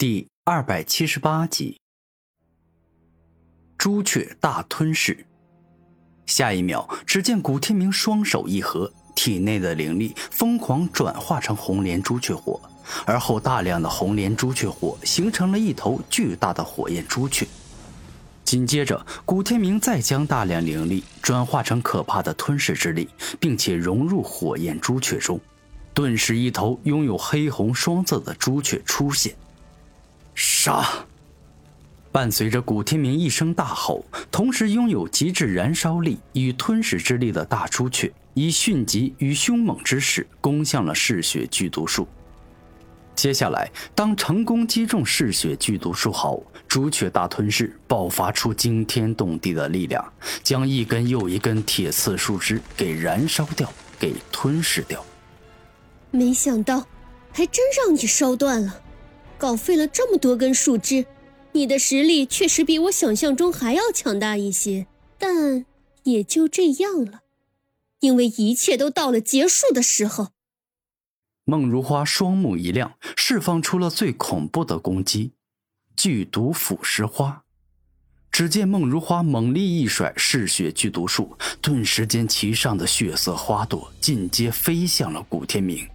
第二百七十八集，朱雀大吞噬。下一秒，只见古天明双手一合，体内的灵力疯狂转化成红莲朱雀火，而后大量的红莲朱雀火形成了一头巨大的火焰朱雀。紧接着，古天明再将大量灵力转化成可怕的吞噬之力，并且融入火焰朱雀中，顿时一头拥有黑红双色的朱雀出现。杀！伴随着古天明一声大吼，同时拥有极致燃烧力与吞噬之力的大朱雀，以迅疾与凶猛之势攻向了嗜血剧毒树。接下来，当成功击中嗜血剧毒树后，朱雀大吞噬爆发出惊天动地的力量，将一根又一根铁刺树枝给燃烧掉，给吞噬掉。没想到，还真让你烧断了。搞废了这么多根树枝，你的实力确实比我想象中还要强大一些，但也就这样了，因为一切都到了结束的时候。孟如花双目一亮，释放出了最恐怖的攻击——剧毒腐蚀花。只见孟如花猛力一甩嗜血剧毒树，顿时间其上的血色花朵尽皆飞向了古天明。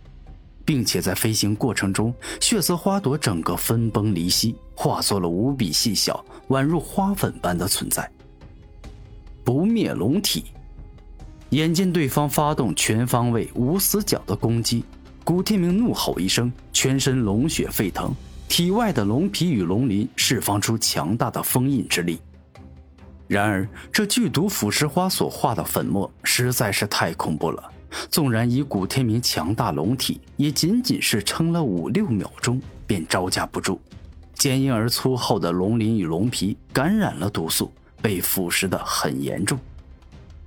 并且在飞行过程中，血色花朵整个分崩离析，化作了无比细小、宛如花粉般的存在。不灭龙体，眼见对方发动全方位无死角的攻击，古天明怒吼一声，全身龙血沸腾，体外的龙皮与龙鳞释放出强大的封印之力。然而，这剧毒腐蚀花所化的粉末实在是太恐怖了。纵然以古天明强大龙体，也仅仅是撑了五六秒钟便招架不住。坚硬而粗厚的龙鳞与龙皮感染了毒素，被腐蚀的很严重。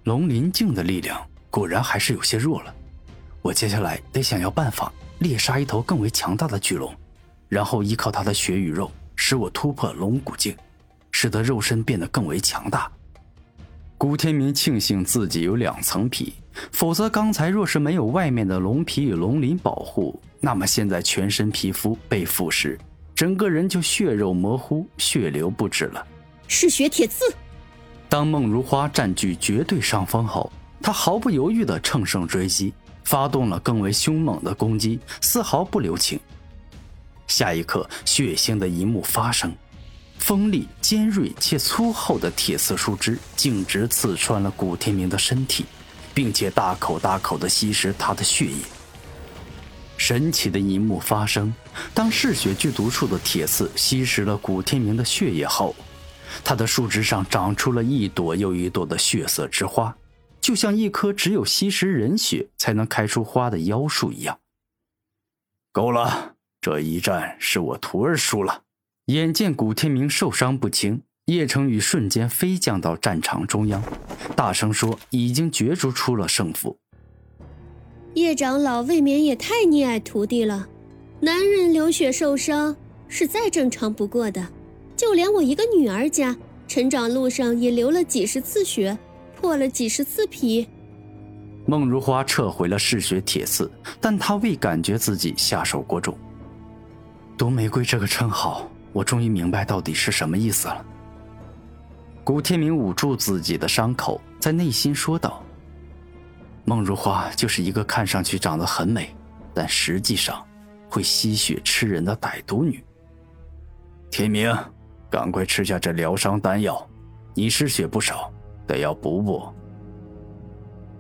龙鳞境的力量果然还是有些弱了。我接下来得想要办法猎杀一头更为强大的巨龙，然后依靠它的血与肉，使我突破龙骨境，使得肉身变得更为强大。古天明庆幸自己有两层皮。否则，刚才若是没有外面的龙皮与龙鳞保护，那么现在全身皮肤被腐蚀，整个人就血肉模糊、血流不止了。嗜血铁刺。当孟如花占据绝对上风后，他毫不犹豫地乘胜追击，发动了更为凶猛的攻击，丝毫不留情。下一刻，血腥的一幕发生，锋利、尖锐且粗厚的铁刺树枝径直刺穿了古天明的身体。并且大口大口地吸食他的血液。神奇的一幕发生：当嗜血剧毒树的铁刺吸食了古天明的血液后，他的树枝上长出了一朵又一朵的血色之花，就像一棵只有吸食人血才能开出花的妖树一样。够了，这一战是我徒儿输了。眼见古天明受伤不轻。叶成宇瞬间飞降到战场中央，大声说：“已经角逐出了胜负。”叶长老未免也太溺爱徒弟了。男人流血受伤是再正常不过的，就连我一个女儿家，成长路上也流了几十次血，破了几十次皮。孟如花撤回了嗜血铁刺，但她未感觉自己下手过重。毒玫瑰这个称号，我终于明白到底是什么意思了。古天明捂住自己的伤口，在内心说道：“孟如花就是一个看上去长得很美，但实际上会吸血吃人的歹毒女。”天明，赶快吃下这疗伤丹药，你失血不少，得要补补。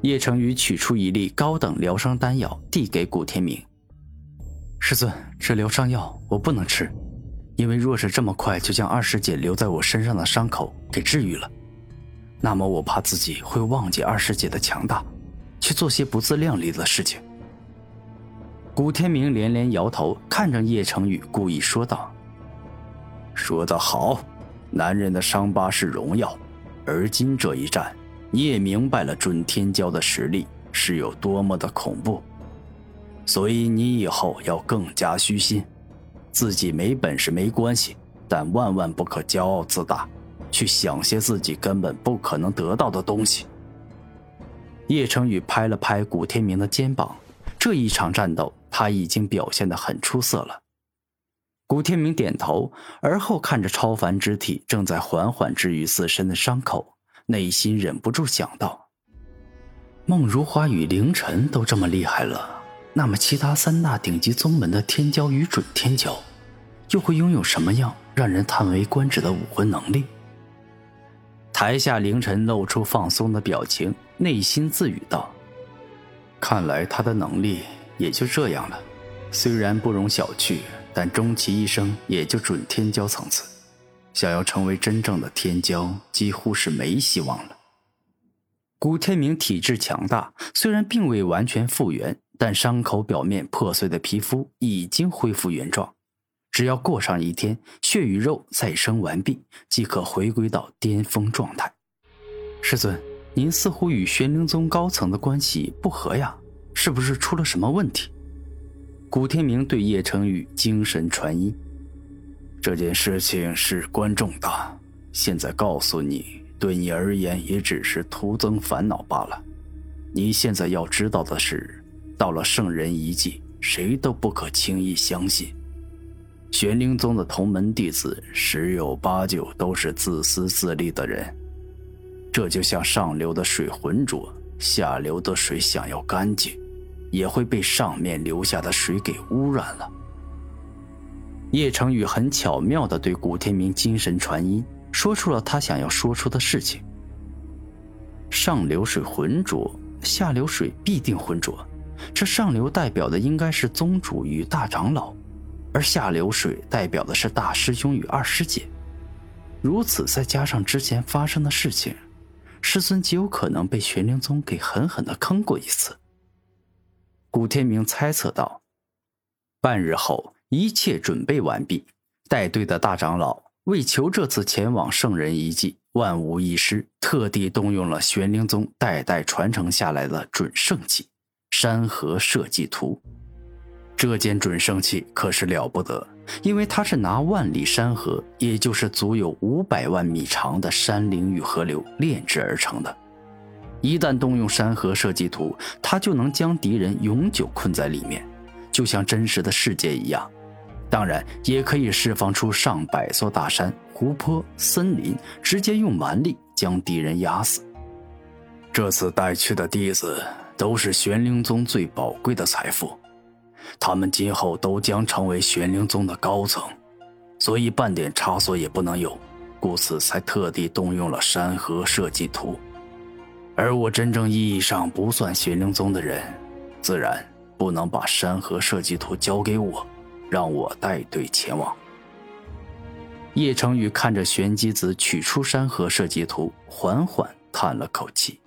叶成宇取出一粒高等疗伤丹药，递给古天明：“师尊，这疗伤药我不能吃。”因为若是这么快就将二师姐留在我身上的伤口给治愈了，那么我怕自己会忘记二师姐的强大，去做些不自量力的事情。古天明连连摇头，看着叶成宇，故意说道：“说得好，男人的伤疤是荣耀，而今这一战，你也明白了准天骄的实力是有多么的恐怖，所以你以后要更加虚心。”自己没本事没关系，但万万不可骄傲自大，去想些自己根本不可能得到的东西。叶成宇拍了拍古天明的肩膀，这一场战斗他已经表现得很出色了。古天明点头，而后看着超凡之体正在缓缓治愈自身的伤口，内心忍不住想到：孟如花与凌晨都这么厉害了，那么其他三大顶级宗门的天骄与准天骄，又会拥有什么样让人叹为观止的武魂能力？台下凌晨露出放松的表情，内心自语道：“看来他的能力也就这样了，虽然不容小觑。”但终其一生也就准天骄层次，想要成为真正的天骄，几乎是没希望了。古天明体质强大，虽然并未完全复原，但伤口表面破碎的皮肤已经恢复原状。只要过上一天，血与肉再生完毕，即可回归到巅峰状态。师尊，您似乎与玄灵宗高层的关系不和呀？是不是出了什么问题？古天明对叶成宇精神传音：“这件事情事关重大，现在告诉你，对你而言也只是徒增烦恼罢了。你现在要知道的是，到了圣人遗迹，谁都不可轻易相信。玄灵宗的同门弟子十有八九都是自私自利的人，这就像上流的水浑浊，下流的水想要干净。”也会被上面流下的水给污染了。叶成宇很巧妙地对古天明精神传音，说出了他想要说出的事情。上流水浑浊，下流水必定浑浊。这上流代表的应该是宗主与大长老，而下流水代表的是大师兄与二师姐。如此，再加上之前发生的事情，师尊极有可能被玄灵宗给狠狠地坑过一次。古天明猜测道：“半日后，一切准备完毕。带队的大长老为求这次前往圣人遗迹万无一失，特地动用了玄灵宗代代传承下来的准圣器——山河设计图。这件准圣器可是了不得，因为它是拿万里山河，也就是足有五百万米长的山岭与河流炼制而成的。”一旦动用山河设计图，它就能将敌人永久困在里面，就像真实的世界一样。当然，也可以释放出上百座大山、湖泊、森林，直接用蛮力将敌人压死。这次带去的弟子都是玄灵宗最宝贵的财富，他们今后都将成为玄灵宗的高层，所以半点差错也不能有，故此才特地动用了山河设计图。而我真正意义上不算玄灵宗的人，自然不能把山河设计图交给我，让我带队前往。叶成宇看着玄机子取出山河设计图，缓缓叹了口气。